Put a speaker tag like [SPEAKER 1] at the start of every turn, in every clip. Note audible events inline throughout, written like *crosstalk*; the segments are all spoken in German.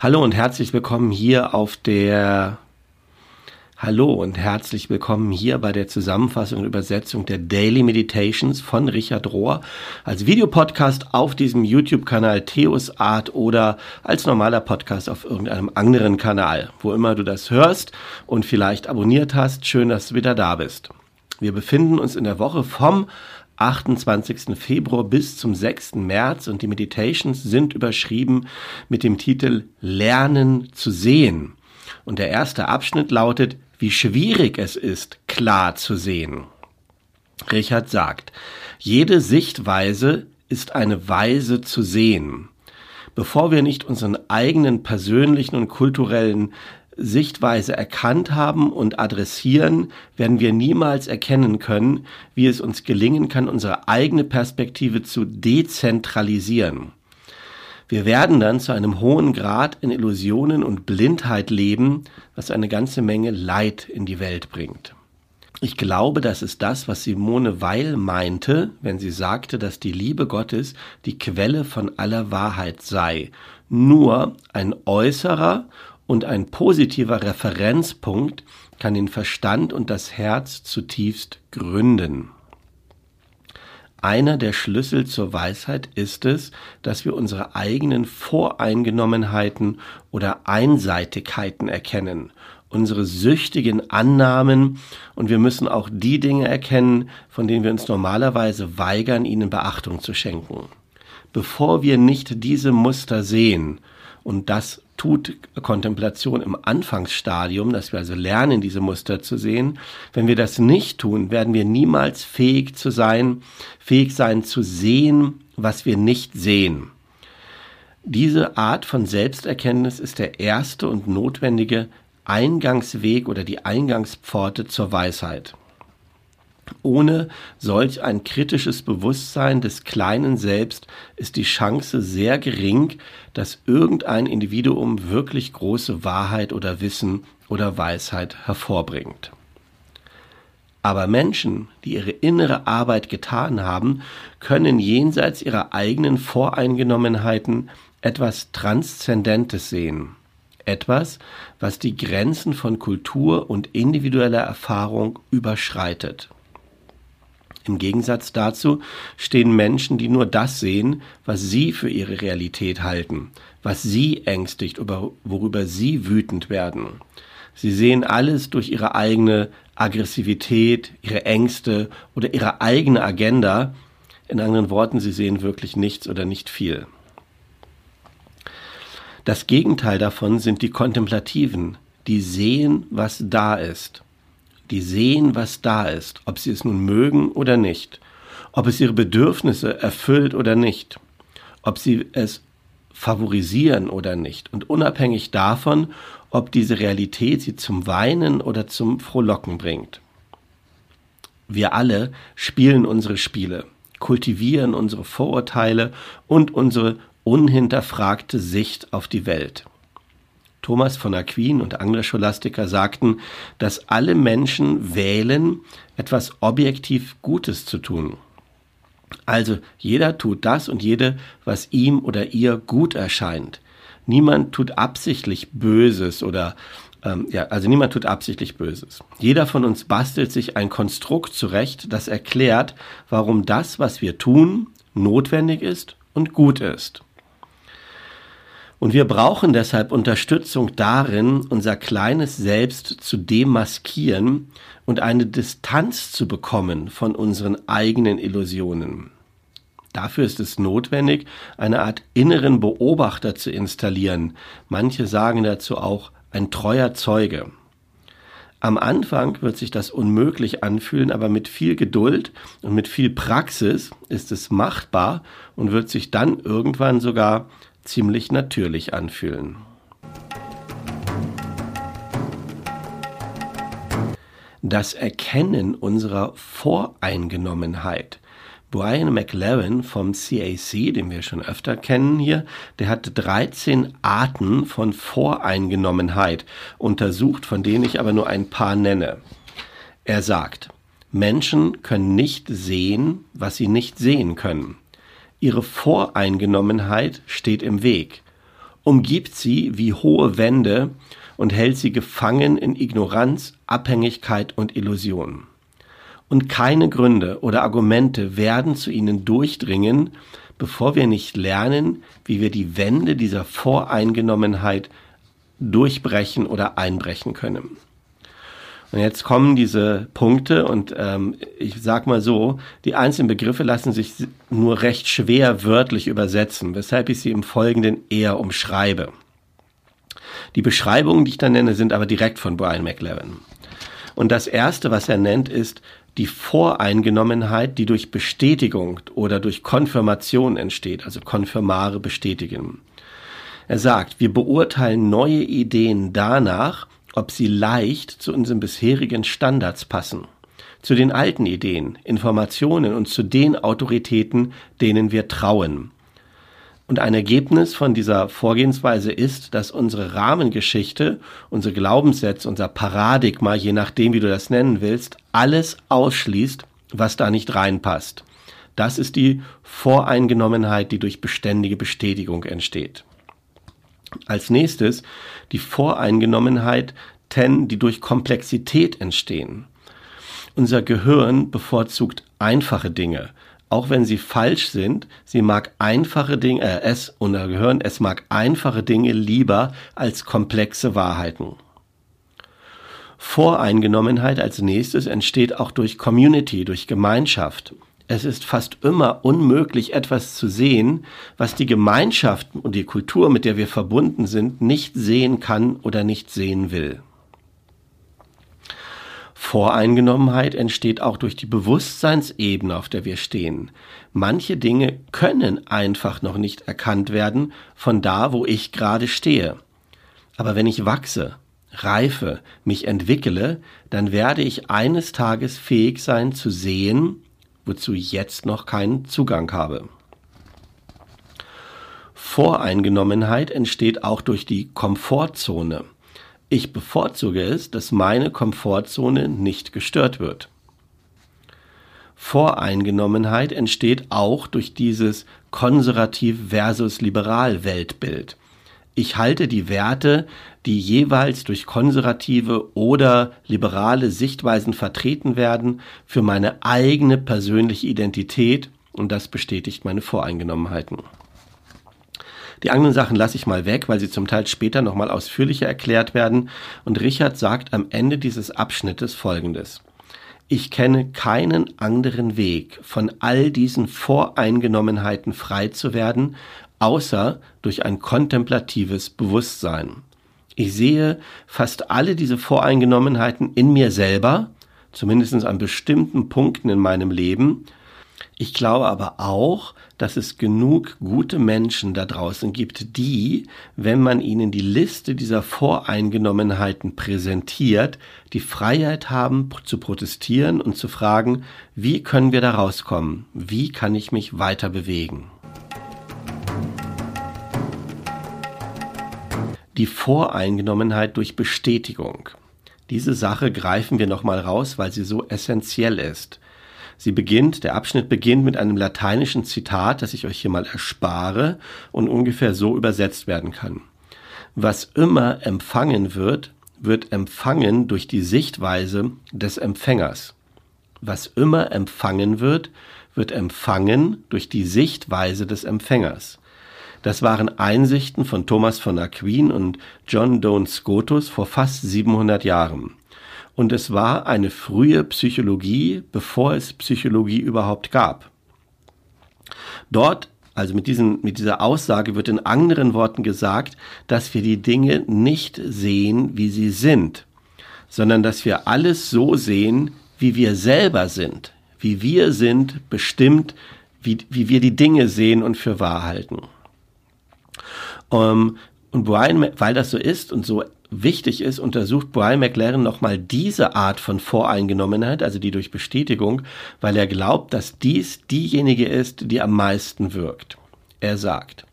[SPEAKER 1] Hallo und herzlich willkommen hier auf der Hallo und herzlich willkommen hier bei der Zusammenfassung und Übersetzung der Daily Meditations von Richard Rohr als Videopodcast auf diesem YouTube-Kanal Theos Art oder als normaler Podcast auf irgendeinem anderen Kanal, wo immer du das hörst und vielleicht abonniert hast. Schön, dass du wieder da bist. Wir befinden uns in der Woche vom 28. Februar bis zum 6. März und die Meditations sind überschrieben mit dem Titel Lernen zu sehen. Und der erste Abschnitt lautet, wie schwierig es ist, klar zu sehen. Richard sagt, jede Sichtweise ist eine Weise zu sehen. Bevor wir nicht unseren eigenen persönlichen und kulturellen Sichtweise erkannt haben und adressieren, werden wir niemals erkennen können, wie es uns gelingen kann, unsere eigene Perspektive zu dezentralisieren. Wir werden dann zu einem hohen Grad in Illusionen und Blindheit leben, was eine ganze Menge Leid in die Welt bringt. Ich glaube, das ist das, was Simone Weil meinte, wenn sie sagte, dass die Liebe Gottes die Quelle von aller Wahrheit sei. Nur ein äußerer und ein positiver Referenzpunkt kann den Verstand und das Herz zutiefst gründen. Einer der Schlüssel zur Weisheit ist es, dass wir unsere eigenen Voreingenommenheiten oder Einseitigkeiten erkennen, unsere süchtigen Annahmen und wir müssen auch die Dinge erkennen, von denen wir uns normalerweise weigern, ihnen Beachtung zu schenken. Bevor wir nicht diese Muster sehen, und das tut Kontemplation im Anfangsstadium, dass wir also lernen, diese Muster zu sehen. Wenn wir das nicht tun, werden wir niemals fähig zu sein, fähig sein zu sehen, was wir nicht sehen. Diese Art von Selbsterkenntnis ist der erste und notwendige Eingangsweg oder die Eingangspforte zur Weisheit. Ohne solch ein kritisches Bewusstsein des kleinen Selbst ist die Chance sehr gering, dass irgendein Individuum wirklich große Wahrheit oder Wissen oder Weisheit hervorbringt. Aber Menschen, die ihre innere Arbeit getan haben, können jenseits ihrer eigenen Voreingenommenheiten etwas Transzendentes sehen. Etwas, was die Grenzen von Kultur und individueller Erfahrung überschreitet. Im Gegensatz dazu stehen Menschen, die nur das sehen, was sie für ihre Realität halten, was sie ängstigt, worüber sie wütend werden. Sie sehen alles durch ihre eigene Aggressivität, ihre Ängste oder ihre eigene Agenda. In anderen Worten, sie sehen wirklich nichts oder nicht viel. Das Gegenteil davon sind die Kontemplativen, die sehen, was da ist die sehen, was da ist, ob sie es nun mögen oder nicht, ob es ihre Bedürfnisse erfüllt oder nicht, ob sie es favorisieren oder nicht und unabhängig davon, ob diese Realität sie zum Weinen oder zum Frohlocken bringt. Wir alle spielen unsere Spiele, kultivieren unsere Vorurteile und unsere unhinterfragte Sicht auf die Welt. Thomas von Aquin und andere Scholastiker sagten, dass alle Menschen wählen, etwas objektiv Gutes zu tun. Also jeder tut das und jede, was ihm oder ihr gut erscheint. Niemand tut absichtlich Böses oder ähm, ja, also niemand tut absichtlich Böses. Jeder von uns bastelt sich ein Konstrukt zurecht, das erklärt, warum das, was wir tun, notwendig ist und gut ist. Und wir brauchen deshalb Unterstützung darin, unser kleines Selbst zu demaskieren und eine Distanz zu bekommen von unseren eigenen Illusionen. Dafür ist es notwendig, eine Art inneren Beobachter zu installieren. Manche sagen dazu auch ein treuer Zeuge. Am Anfang wird sich das unmöglich anfühlen, aber mit viel Geduld und mit viel Praxis ist es machbar und wird sich dann irgendwann sogar ziemlich natürlich anfühlen. Das Erkennen unserer Voreingenommenheit. Brian McLaren vom CAC, den wir schon öfter kennen hier, der hat 13 Arten von Voreingenommenheit untersucht, von denen ich aber nur ein paar nenne. Er sagt, Menschen können nicht sehen, was sie nicht sehen können. Ihre Voreingenommenheit steht im Weg. umgibt sie wie hohe Wände und hält sie gefangen in Ignoranz, Abhängigkeit und Illusion. Und keine Gründe oder Argumente werden zu ihnen durchdringen, bevor wir nicht lernen, wie wir die Wände dieser Voreingenommenheit durchbrechen oder einbrechen können. Und jetzt kommen diese Punkte und ähm, ich sag mal so, die einzelnen Begriffe lassen sich nur recht schwer wörtlich übersetzen, weshalb ich sie im Folgenden eher umschreibe. Die Beschreibungen, die ich da nenne, sind aber direkt von Brian McLaren. Und das erste, was er nennt, ist die Voreingenommenheit, die durch Bestätigung oder durch Konfirmation entsteht, also konfirmare bestätigen. Er sagt, wir beurteilen neue Ideen danach, ob sie leicht zu unseren bisherigen Standards passen, zu den alten Ideen, Informationen und zu den Autoritäten, denen wir trauen. Und ein Ergebnis von dieser Vorgehensweise ist, dass unsere Rahmengeschichte, unsere Glaubenssätze, unser Paradigma, je nachdem, wie du das nennen willst, alles ausschließt, was da nicht reinpasst. Das ist die Voreingenommenheit, die durch beständige Bestätigung entsteht. Als nächstes die Voreingenommenheit, ten, die durch Komplexität entstehen. Unser Gehirn bevorzugt einfache Dinge, auch wenn sie falsch sind. Sie mag einfache Dinge, äh, es, unser Gehirn, es mag einfache Dinge lieber als komplexe Wahrheiten. Voreingenommenheit als nächstes entsteht auch durch Community, durch Gemeinschaft. Es ist fast immer unmöglich, etwas zu sehen, was die Gemeinschaft und die Kultur, mit der wir verbunden sind, nicht sehen kann oder nicht sehen will. Voreingenommenheit entsteht auch durch die Bewusstseinsebene, auf der wir stehen. Manche Dinge können einfach noch nicht erkannt werden von da, wo ich gerade stehe. Aber wenn ich wachse, reife, mich entwickle, dann werde ich eines Tages fähig sein zu sehen, wozu ich jetzt noch keinen Zugang habe. Voreingenommenheit entsteht auch durch die Komfortzone. Ich bevorzuge es, dass meine Komfortzone nicht gestört wird. Voreingenommenheit entsteht auch durch dieses konservativ versus liberal Weltbild. Ich halte die Werte, die jeweils durch konservative oder liberale Sichtweisen vertreten werden, für meine eigene persönliche Identität und das bestätigt meine Voreingenommenheiten. Die anderen Sachen lasse ich mal weg, weil sie zum Teil später nochmal ausführlicher erklärt werden. Und Richard sagt am Ende dieses Abschnittes Folgendes. Ich kenne keinen anderen Weg, von all diesen Voreingenommenheiten frei zu werden, außer durch ein kontemplatives Bewusstsein. Ich sehe fast alle diese Voreingenommenheiten in mir selber, zumindest an bestimmten Punkten in meinem Leben. Ich glaube aber auch, dass es genug gute Menschen da draußen gibt, die, wenn man ihnen die Liste dieser Voreingenommenheiten präsentiert, die Freiheit haben zu protestieren und zu fragen, wie können wir da rauskommen? Wie kann ich mich weiter bewegen? Die Voreingenommenheit durch Bestätigung. Diese Sache greifen wir nochmal raus, weil sie so essentiell ist. Sie beginnt, der Abschnitt beginnt mit einem lateinischen Zitat, das ich euch hier mal erspare und ungefähr so übersetzt werden kann. Was immer empfangen wird, wird empfangen durch die Sichtweise des Empfängers. Was immer empfangen wird, wird empfangen durch die Sichtweise des Empfängers. Das waren Einsichten von Thomas von Aquin und John Donne Scotus vor fast 700 Jahren und es war eine frühe Psychologie, bevor es Psychologie überhaupt gab. Dort, also mit, diesen, mit dieser Aussage wird in anderen Worten gesagt, dass wir die Dinge nicht sehen, wie sie sind, sondern dass wir alles so sehen, wie wir selber sind, wie wir sind, bestimmt, wie, wie wir die Dinge sehen und für wahr halten. Ähm, und Brian, weil das so ist und so wichtig ist, untersucht Brian McLaren nochmal diese Art von Voreingenommenheit, also die durch Bestätigung, weil er glaubt, dass dies diejenige ist, die am meisten wirkt. Er sagt,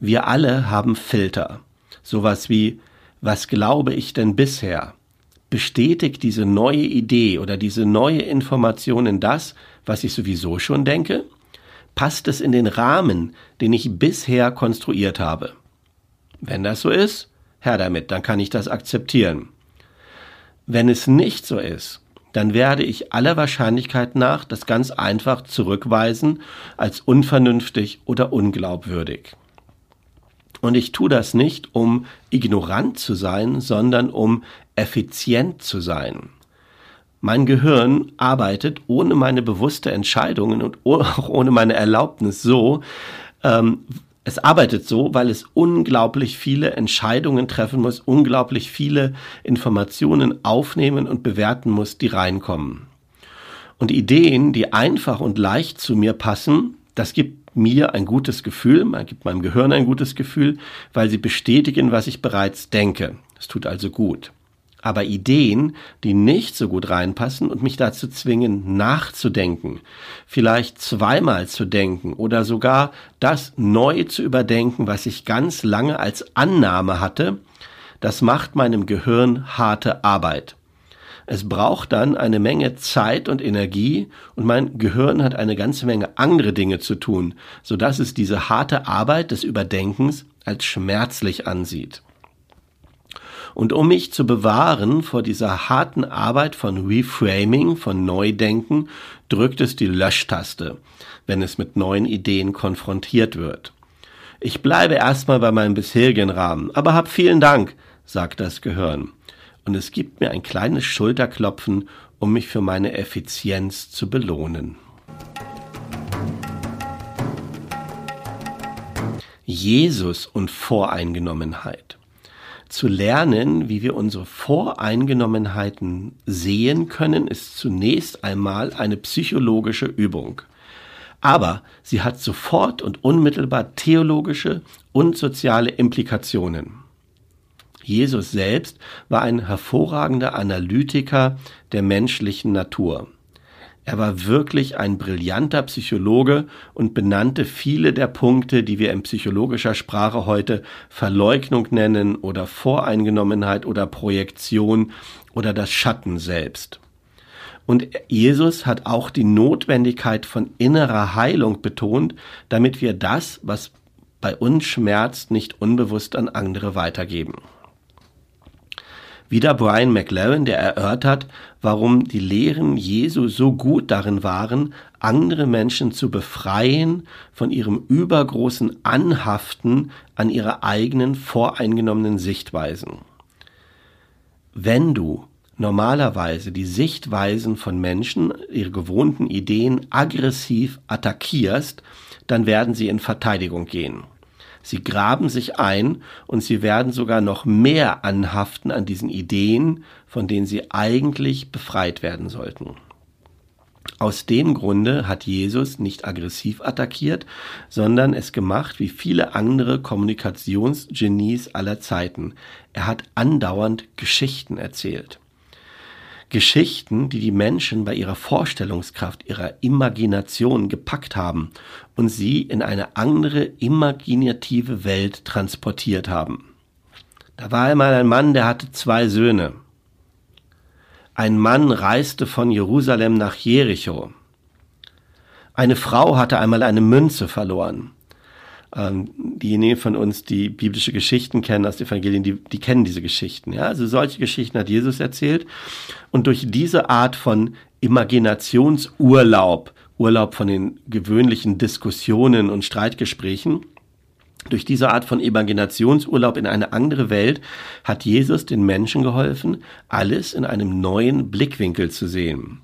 [SPEAKER 1] wir alle haben Filter. Sowas wie, was glaube ich denn bisher? Bestätigt diese neue Idee oder diese neue Information in das, was ich sowieso schon denke? Passt es in den Rahmen, den ich bisher konstruiert habe? Wenn das so ist, Herr damit, dann kann ich das akzeptieren. Wenn es nicht so ist, dann werde ich aller Wahrscheinlichkeit nach das ganz einfach zurückweisen als unvernünftig oder unglaubwürdig. Und ich tue das nicht, um ignorant zu sein, sondern um effizient zu sein. Mein Gehirn arbeitet ohne meine bewusste Entscheidungen und *laughs* auch ohne meine Erlaubnis so, ähm, es arbeitet so, weil es unglaublich viele Entscheidungen treffen muss, unglaublich viele Informationen aufnehmen und bewerten muss, die reinkommen. Und Ideen, die einfach und leicht zu mir passen, das gibt mir ein gutes Gefühl, man gibt meinem Gehirn ein gutes Gefühl, weil sie bestätigen, was ich bereits denke. Es tut also gut. Aber Ideen, die nicht so gut reinpassen und mich dazu zwingen, nachzudenken, vielleicht zweimal zu denken oder sogar das neu zu überdenken, was ich ganz lange als Annahme hatte, das macht meinem Gehirn harte Arbeit. Es braucht dann eine Menge Zeit und Energie und mein Gehirn hat eine ganze Menge andere Dinge zu tun, so dass es diese harte Arbeit des Überdenkens als schmerzlich ansieht. Und um mich zu bewahren vor dieser harten Arbeit von Reframing, von Neudenken, drückt es die Löschtaste, wenn es mit neuen Ideen konfrontiert wird. Ich bleibe erstmal bei meinem bisherigen Rahmen, aber hab vielen Dank, sagt das Gehirn und es gibt mir ein kleines Schulterklopfen, um mich für meine Effizienz zu belohnen. Jesus und Voreingenommenheit. Zu lernen, wie wir unsere Voreingenommenheiten sehen können, ist zunächst einmal eine psychologische Übung. Aber sie hat sofort und unmittelbar theologische und soziale Implikationen. Jesus selbst war ein hervorragender Analytiker der menschlichen Natur. Er war wirklich ein brillanter Psychologe und benannte viele der Punkte, die wir in psychologischer Sprache heute Verleugnung nennen oder Voreingenommenheit oder Projektion oder das Schatten selbst. Und Jesus hat auch die Notwendigkeit von innerer Heilung betont, damit wir das, was bei uns schmerzt, nicht unbewusst an andere weitergeben. Wieder Brian McLaren, der erörtert, warum die Lehren Jesu so gut darin waren, andere Menschen zu befreien von ihrem übergroßen Anhaften an ihre eigenen voreingenommenen Sichtweisen. Wenn du normalerweise die Sichtweisen von Menschen, ihre gewohnten Ideen aggressiv attackierst, dann werden sie in Verteidigung gehen. Sie graben sich ein und sie werden sogar noch mehr anhaften an diesen Ideen, von denen sie eigentlich befreit werden sollten. Aus dem Grunde hat Jesus nicht aggressiv attackiert, sondern es gemacht wie viele andere Kommunikationsgenies aller Zeiten. Er hat andauernd Geschichten erzählt. Geschichten, die die Menschen bei ihrer Vorstellungskraft, ihrer Imagination gepackt haben und sie in eine andere imaginative Welt transportiert haben. Da war einmal ein Mann, der hatte zwei Söhne. Ein Mann reiste von Jerusalem nach Jericho. Eine Frau hatte einmal eine Münze verloren. Ähm, diejenigen von uns, die biblische Geschichten kennen aus den Evangelien, die, die kennen diese Geschichten. Ja? Also solche Geschichten hat Jesus erzählt. Und durch diese Art von Imaginationsurlaub, Urlaub von den gewöhnlichen Diskussionen und Streitgesprächen, durch diese Art von Imaginationsurlaub in eine andere Welt hat Jesus den Menschen geholfen, alles in einem neuen Blickwinkel zu sehen.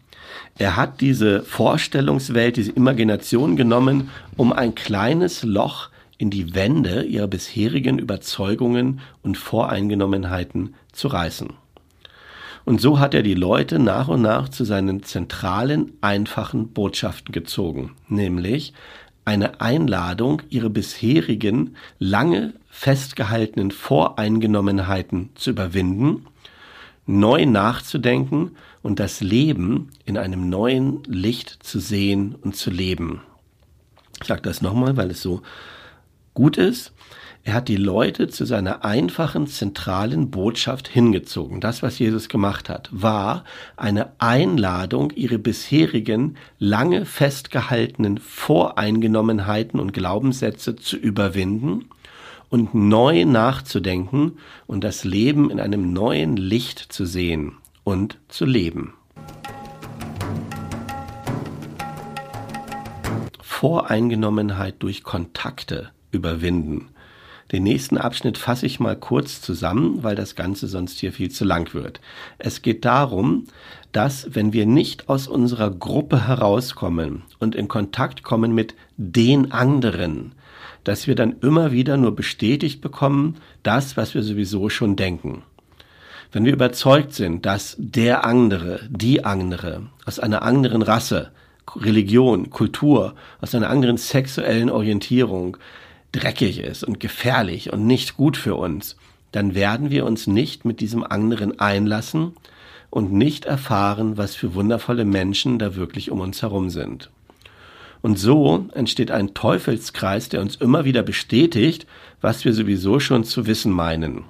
[SPEAKER 1] Er hat diese Vorstellungswelt, diese Imagination genommen, um ein kleines Loch in die Wände ihrer bisherigen Überzeugungen und Voreingenommenheiten zu reißen. Und so hat er die Leute nach und nach zu seinen zentralen, einfachen Botschaften gezogen, nämlich eine Einladung, ihre bisherigen, lange festgehaltenen Voreingenommenheiten zu überwinden, neu nachzudenken und das Leben in einem neuen Licht zu sehen und zu leben. Ich sage das nochmal, weil es so gut ist. Er hat die Leute zu seiner einfachen, zentralen Botschaft hingezogen. Das, was Jesus gemacht hat, war eine Einladung, ihre bisherigen, lange festgehaltenen Voreingenommenheiten und Glaubenssätze zu überwinden und neu nachzudenken und das Leben in einem neuen Licht zu sehen und zu leben. Voreingenommenheit durch Kontakte überwinden. Den nächsten Abschnitt fasse ich mal kurz zusammen, weil das Ganze sonst hier viel zu lang wird. Es geht darum, dass wenn wir nicht aus unserer Gruppe herauskommen und in Kontakt kommen mit den anderen, dass wir dann immer wieder nur bestätigt bekommen, das, was wir sowieso schon denken. Wenn wir überzeugt sind, dass der andere, die andere aus einer anderen Rasse, Religion, Kultur, aus einer anderen sexuellen Orientierung dreckig ist und gefährlich und nicht gut für uns, dann werden wir uns nicht mit diesem anderen einlassen und nicht erfahren, was für wundervolle Menschen da wirklich um uns herum sind. Und so entsteht ein Teufelskreis, der uns immer wieder bestätigt, was wir sowieso schon zu wissen meinen.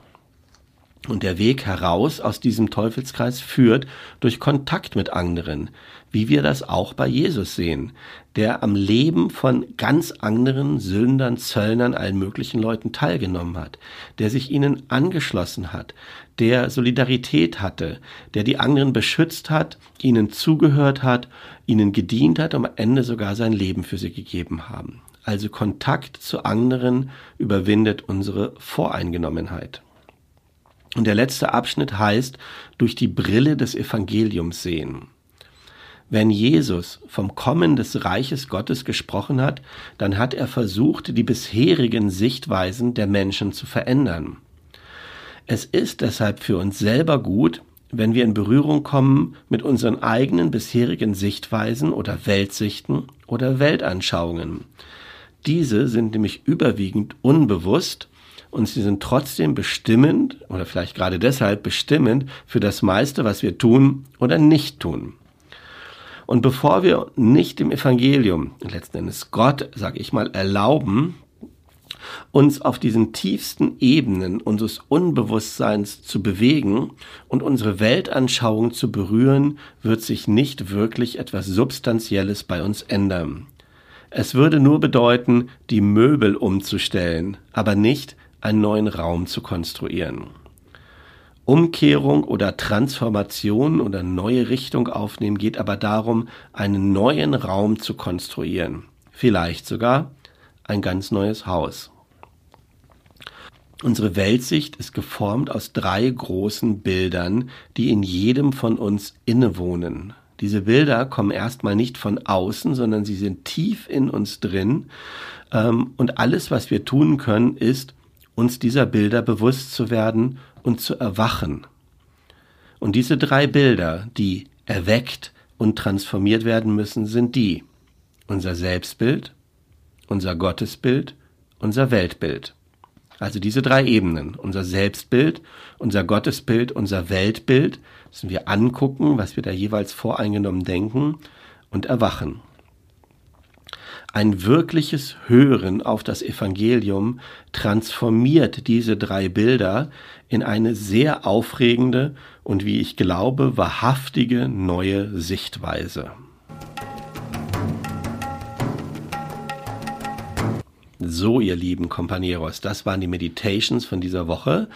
[SPEAKER 1] Und der Weg heraus aus diesem Teufelskreis führt durch Kontakt mit anderen, wie wir das auch bei Jesus sehen, der am Leben von ganz anderen Sündern, Zöllnern, allen möglichen Leuten teilgenommen hat, der sich ihnen angeschlossen hat, der Solidarität hatte, der die anderen beschützt hat, ihnen zugehört hat, ihnen gedient hat und am Ende sogar sein Leben für sie gegeben haben. Also Kontakt zu anderen überwindet unsere Voreingenommenheit. Und der letzte Abschnitt heißt, durch die Brille des Evangeliums sehen. Wenn Jesus vom Kommen des Reiches Gottes gesprochen hat, dann hat er versucht, die bisherigen Sichtweisen der Menschen zu verändern. Es ist deshalb für uns selber gut, wenn wir in Berührung kommen mit unseren eigenen bisherigen Sichtweisen oder Weltsichten oder Weltanschauungen. Diese sind nämlich überwiegend unbewusst und sie sind trotzdem bestimmend oder vielleicht gerade deshalb bestimmend für das meiste, was wir tun oder nicht tun. Und bevor wir nicht dem Evangelium, letzten Endes Gott, sage ich mal, erlauben, uns auf diesen tiefsten Ebenen unseres Unbewusstseins zu bewegen und unsere Weltanschauung zu berühren, wird sich nicht wirklich etwas Substanzielles bei uns ändern. Es würde nur bedeuten, die Möbel umzustellen, aber nicht einen neuen Raum zu konstruieren. Umkehrung oder Transformation oder neue Richtung aufnehmen geht aber darum, einen neuen Raum zu konstruieren. Vielleicht sogar ein ganz neues Haus. Unsere Weltsicht ist geformt aus drei großen Bildern, die in jedem von uns innewohnen. Diese Bilder kommen erstmal nicht von außen, sondern sie sind tief in uns drin. Ähm, und alles, was wir tun können, ist, uns dieser Bilder bewusst zu werden und zu erwachen. Und diese drei Bilder, die erweckt und transformiert werden müssen, sind die unser Selbstbild, unser Gottesbild, unser Weltbild. Also diese drei Ebenen, unser Selbstbild, unser Gottesbild, unser Weltbild, müssen wir angucken, was wir da jeweils voreingenommen denken und erwachen. Ein wirkliches Hören auf das Evangelium transformiert diese drei Bilder in eine sehr aufregende und wie ich glaube, wahrhaftige neue Sichtweise. So, ihr lieben Companeros, das waren die Meditations von dieser Woche.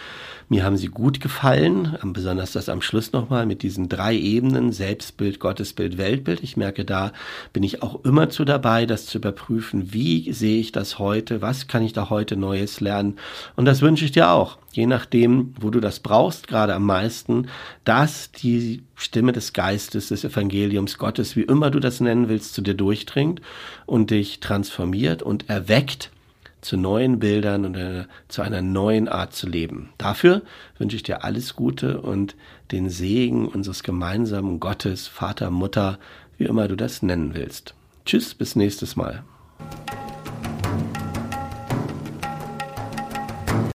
[SPEAKER 1] Mir haben sie gut gefallen, besonders das am Schluss nochmal mit diesen drei Ebenen, Selbstbild, Gottesbild, Weltbild. Ich merke, da bin ich auch immer zu dabei, das zu überprüfen, wie sehe ich das heute, was kann ich da heute Neues lernen. Und das wünsche ich dir auch, je nachdem, wo du das brauchst, gerade am meisten, dass die Stimme des Geistes, des Evangeliums Gottes, wie immer du das nennen willst, zu dir durchdringt und dich transformiert und erweckt zu neuen Bildern und zu einer neuen Art zu leben. Dafür wünsche ich dir alles Gute und den Segen unseres gemeinsamen Gottes, Vater, Mutter, wie immer du das nennen willst. Tschüss, bis nächstes Mal.